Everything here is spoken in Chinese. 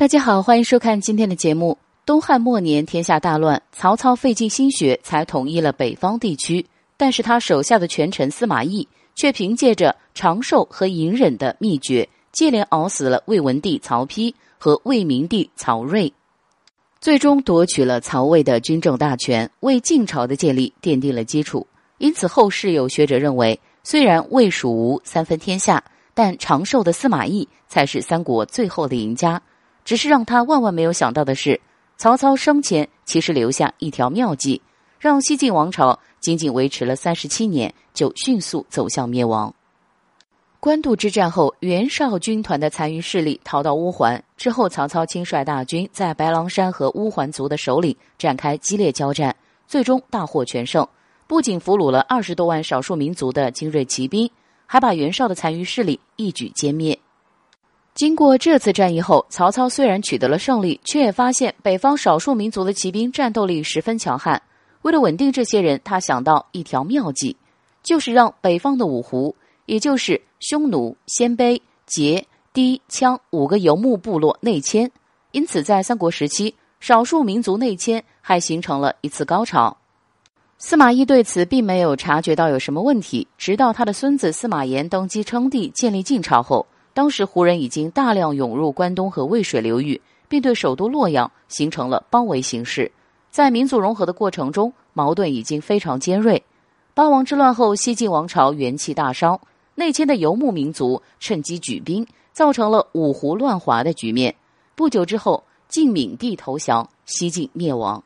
大家好，欢迎收看今天的节目。东汉末年，天下大乱，曹操费尽心血才统一了北方地区，但是他手下的权臣司马懿却凭借着长寿和隐忍的秘诀，接连熬死了魏文帝曹丕和魏明帝曹睿，最终夺取了曹魏的军政大权，为晋朝的建立奠定了基础。因此，后世有学者认为，虽然魏蜀吴三分天下，但长寿的司马懿才是三国最后的赢家。只是让他万万没有想到的是，曹操生前其实留下一条妙计，让西晋王朝仅仅维持了三十七年，就迅速走向灭亡。官渡之战后，袁绍军团的残余势力逃到乌桓之后，曹操亲率大军在白狼山和乌桓族的首领展开激烈交战，最终大获全胜，不仅俘虏了二十多万少数民族的精锐骑兵，还把袁绍的残余势力一举歼灭。经过这次战役后，曹操虽然取得了胜利，却也发现北方少数民族的骑兵战斗力十分强悍。为了稳定这些人，他想到一条妙计，就是让北方的五胡，也就是匈奴、鲜卑、羯、氐、羌五个游牧部落内迁。因此，在三国时期，少数民族内迁还形成了一次高潮。司马懿对此并没有察觉到有什么问题，直到他的孙子司马炎登基称帝，建立晋朝后。当时胡人已经大量涌入关东和渭水流域，并对首都洛阳形成了包围形势。在民族融合的过程中，矛盾已经非常尖锐。八王之乱后，西晋王朝元气大伤，内迁的游牧民族趁机举兵，造成了五胡乱华的局面。不久之后，晋闵帝投降，西晋灭亡。